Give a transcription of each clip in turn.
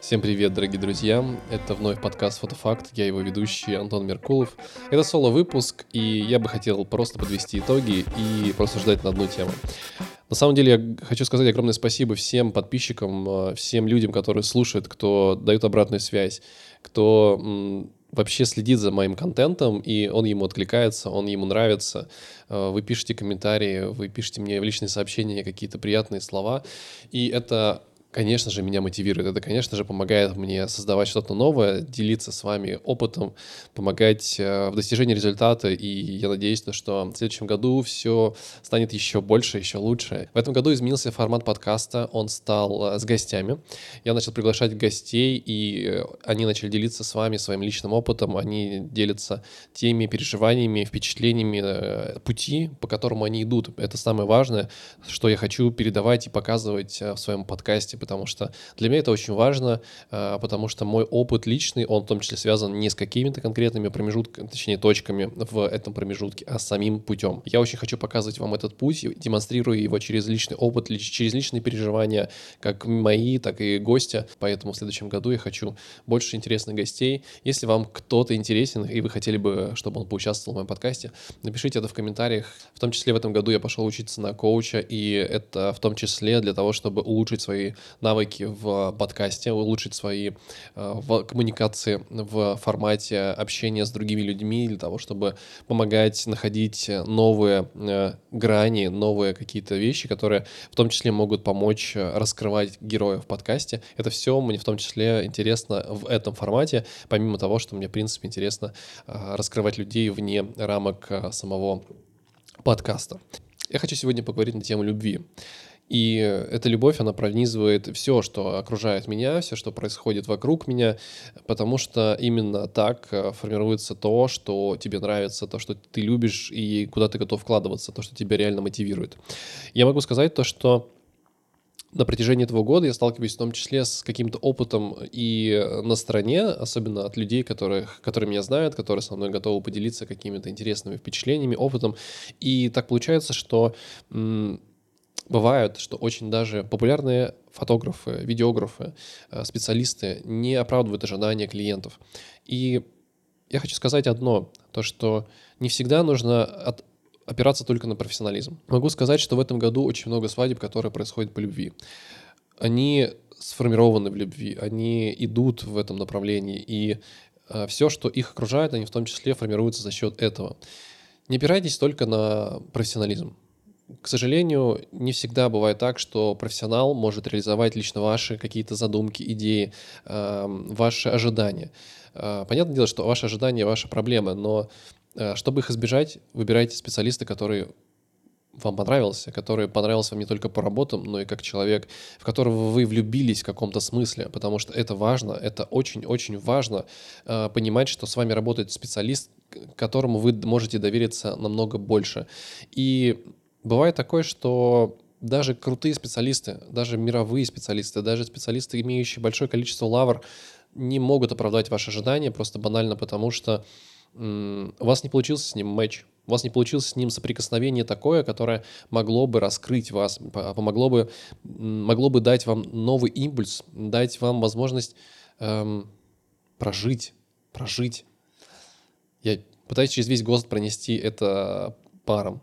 Всем привет, дорогие друзья! Это вновь подкаст «Фотофакт», я его ведущий Антон Меркулов. Это соло-выпуск, и я бы хотел просто подвести итоги и просто ждать на одну тему. На самом деле, я хочу сказать огромное спасибо всем подписчикам, э, всем людям, которые слушают, кто дает обратную связь, кто вообще следит за моим контентом, и он ему откликается, он ему нравится. Э, вы пишете комментарии, вы пишете мне в личные сообщения какие-то приятные слова, и это конечно же, меня мотивирует. Это, конечно же, помогает мне создавать что-то новое, делиться с вами опытом, помогать э, в достижении результата. И я надеюсь, что в следующем году все станет еще больше, еще лучше. В этом году изменился формат подкаста. Он стал э, с гостями. Я начал приглашать гостей, и э, они начали делиться с вами своим личным опытом. Они делятся теми переживаниями, впечатлениями пути, по которому они идут. Это самое важное, что я хочу передавать и показывать в своем подкасте потому что для меня это очень важно, а, потому что мой опыт личный, он в том числе связан не с какими-то конкретными промежутками, точнее точками в этом промежутке, а с самим путем. Я очень хочу показывать вам этот путь, демонстрируя его через личный опыт, через личные переживания, как мои, так и гостя. Поэтому в следующем году я хочу больше интересных гостей. Если вам кто-то интересен, и вы хотели бы, чтобы он поучаствовал в моем подкасте, напишите это в комментариях. В том числе в этом году я пошел учиться на коуча, и это в том числе для того, чтобы улучшить свои навыки в подкасте, улучшить свои э, в коммуникации в формате общения с другими людьми для того, чтобы помогать находить новые э, грани, новые какие-то вещи, которые в том числе могут помочь раскрывать героя в подкасте. Это все мне в том числе интересно в этом формате, помимо того, что мне, в принципе, интересно э, раскрывать людей вне рамок самого подкаста. Я хочу сегодня поговорить на тему любви. И эта любовь, она пронизывает все, что окружает меня, все, что происходит вокруг меня, потому что именно так э, формируется то, что тебе нравится, то, что ты любишь и куда ты готов вкладываться, то, что тебя реально мотивирует. Я могу сказать то, что на протяжении этого года я сталкиваюсь в том числе с каким-то опытом и на стороне, особенно от людей, которых, которые меня знают, которые со мной готовы поделиться какими-то интересными впечатлениями, опытом. И так получается, что бывают, что очень даже популярные фотографы, видеографы, э, специалисты не оправдывают ожидания клиентов. И я хочу сказать одно, то что не всегда нужно от, опираться только на профессионализм. Могу сказать, что в этом году очень много свадеб, которые происходят по любви. Они сформированы в любви, они идут в этом направлении, и э, все, что их окружает, они в том числе формируются за счет этого. Не опирайтесь только на профессионализм. К сожалению, не всегда бывает так, что профессионал может реализовать лично ваши какие-то задумки, идеи, э, ваши ожидания. Э, понятное дело, что ваши ожидания — ваша проблема, но э, чтобы их избежать, выбирайте специалиста, который вам понравился, который понравился вам не только по работам, но и как человек, в которого вы влюбились в каком-то смысле, потому что это важно, это очень-очень важно э, понимать, что с вами работает специалист, которому вы можете довериться намного больше. И Бывает такое, что даже крутые специалисты, даже мировые специалисты, даже специалисты, имеющие большое количество лавр, не могут оправдать ваши ожидания просто банально потому, что м- у вас не получился с ним матч, у вас не получилось с ним соприкосновение такое, которое могло бы раскрыть вас, помогло бы, могло бы дать вам новый импульс, дать вам возможность эм, прожить, прожить. Я пытаюсь через весь ГОСТ пронести это паром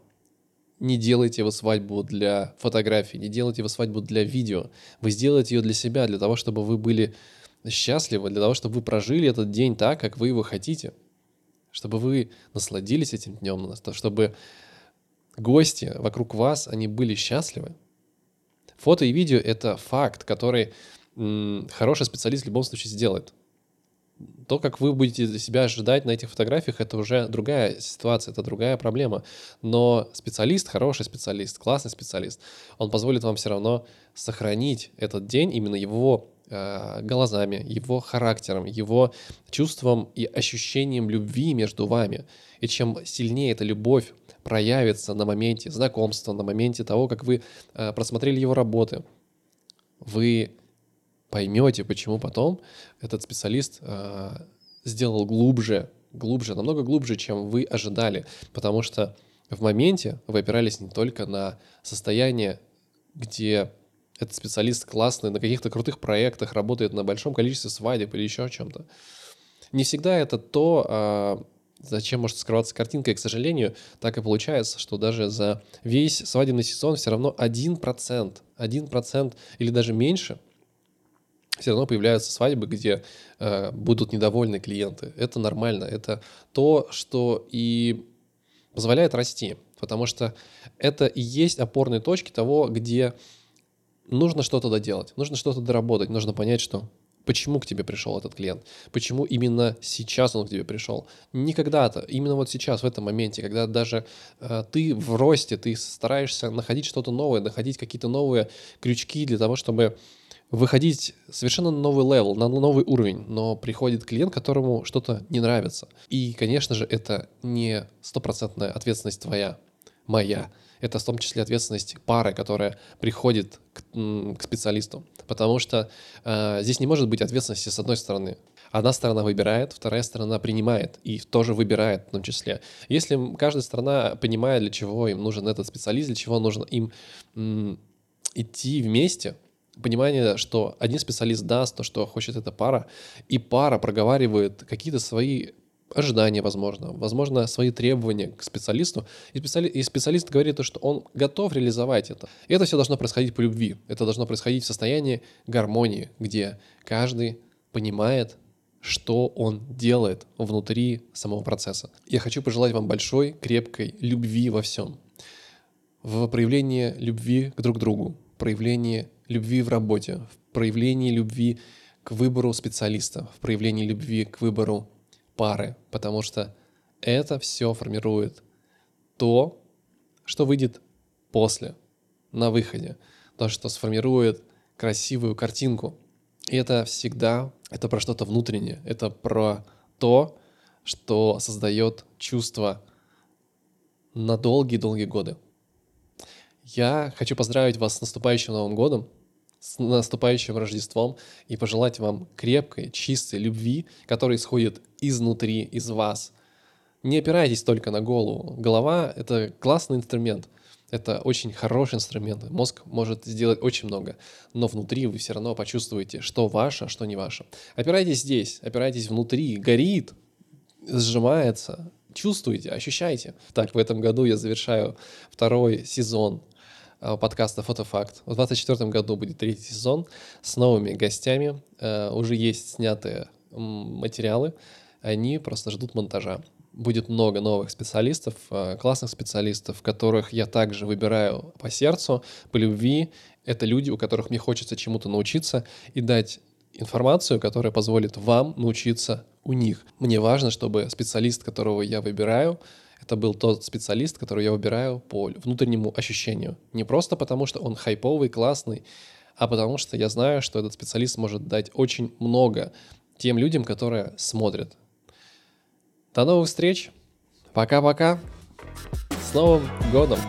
не делайте его свадьбу для фотографий, не делайте его свадьбу для видео. Вы сделаете ее для себя, для того, чтобы вы были счастливы, для того, чтобы вы прожили этот день так, как вы его хотите. Чтобы вы насладились этим днем, чтобы гости вокруг вас, они были счастливы. Фото и видео — это факт, который м, хороший специалист в любом случае сделает то, как вы будете себя ожидать на этих фотографиях, это уже другая ситуация, это другая проблема. Но специалист, хороший специалист, классный специалист, он позволит вам все равно сохранить этот день, именно его э, глазами, его характером, его чувством и ощущением любви между вами. И чем сильнее эта любовь проявится на моменте знакомства, на моменте того, как вы э, просмотрели его работы, вы поймете, почему потом этот специалист э, сделал глубже, глубже, намного глубже, чем вы ожидали, потому что в моменте вы опирались не только на состояние, где этот специалист классный, на каких-то крутых проектах, работает на большом количестве свадеб или еще о чем-то. Не всегда это то, а, зачем может скрываться картинка, и, к сожалению, так и получается, что даже за весь свадебный сезон все равно 1%, 1% или даже меньше все равно появляются свадьбы, где э, будут недовольны клиенты. Это нормально, это то, что и позволяет расти, потому что это и есть опорные точки того, где нужно что-то доделать, нужно что-то доработать, нужно понять, что почему к тебе пришел этот клиент, почему именно сейчас он к тебе пришел. Не когда-то, именно вот сейчас, в этом моменте, когда даже э, ты в росте, ты стараешься находить что-то новое, находить какие-то новые крючки для того, чтобы выходить совершенно на новый level, на новый уровень, но приходит клиент, которому что-то не нравится. И, конечно же, это не стопроцентная ответственность твоя, моя это в том числе ответственность пары, которая приходит к, к специалисту. Потому что э, здесь не может быть ответственности с одной стороны. Одна сторона выбирает, вторая сторона принимает и тоже выбирает в том числе. Если каждая сторона понимает, для чего им нужен этот специалист, для чего нужно им м, идти вместе, понимание, что один специалист даст то, что хочет эта пара, и пара проговаривает какие-то свои ожидания, возможно, возможно, свои требования к специалисту, и, специали... и специалист говорит то, что он готов реализовать это. И это все должно происходить по любви, это должно происходить в состоянии гармонии, где каждый понимает, что он делает внутри самого процесса. Я хочу пожелать вам большой, крепкой любви во всем. В проявлении любви к друг другу, проявлении любви в работе, в проявлении любви к выбору специалиста, в проявлении любви к выбору пары, потому что это все формирует то, что выйдет после, на выходе, то, что сформирует красивую картинку. И это всегда, это про что-то внутреннее, это про то, что создает чувство на долгие-долгие годы. Я хочу поздравить вас с наступающим Новым годом, с наступающим Рождеством и пожелать вам крепкой, чистой любви, которая исходит изнутри, из вас. Не опирайтесь только на голову. Голова — это классный инструмент. Это очень хороший инструмент. Мозг может сделать очень много, но внутри вы все равно почувствуете, что ваше, а что не ваше. Опирайтесь здесь, опирайтесь внутри, горит, сжимается. Чувствуйте, ощущайте. Так, в этом году я завершаю второй сезон подкаста «Фотофакт». В 2024 году будет третий сезон с новыми гостями. Э, уже есть снятые материалы, они просто ждут монтажа. Будет много новых специалистов, э, классных специалистов, которых я также выбираю по сердцу, по любви. Это люди, у которых мне хочется чему-то научиться и дать информацию, которая позволит вам научиться у них. Мне важно, чтобы специалист, которого я выбираю, это был тот специалист, который я выбираю по внутреннему ощущению. Не просто потому, что он хайповый, классный, а потому что я знаю, что этот специалист может дать очень много тем людям, которые смотрят. До новых встреч. Пока-пока. С Новым годом!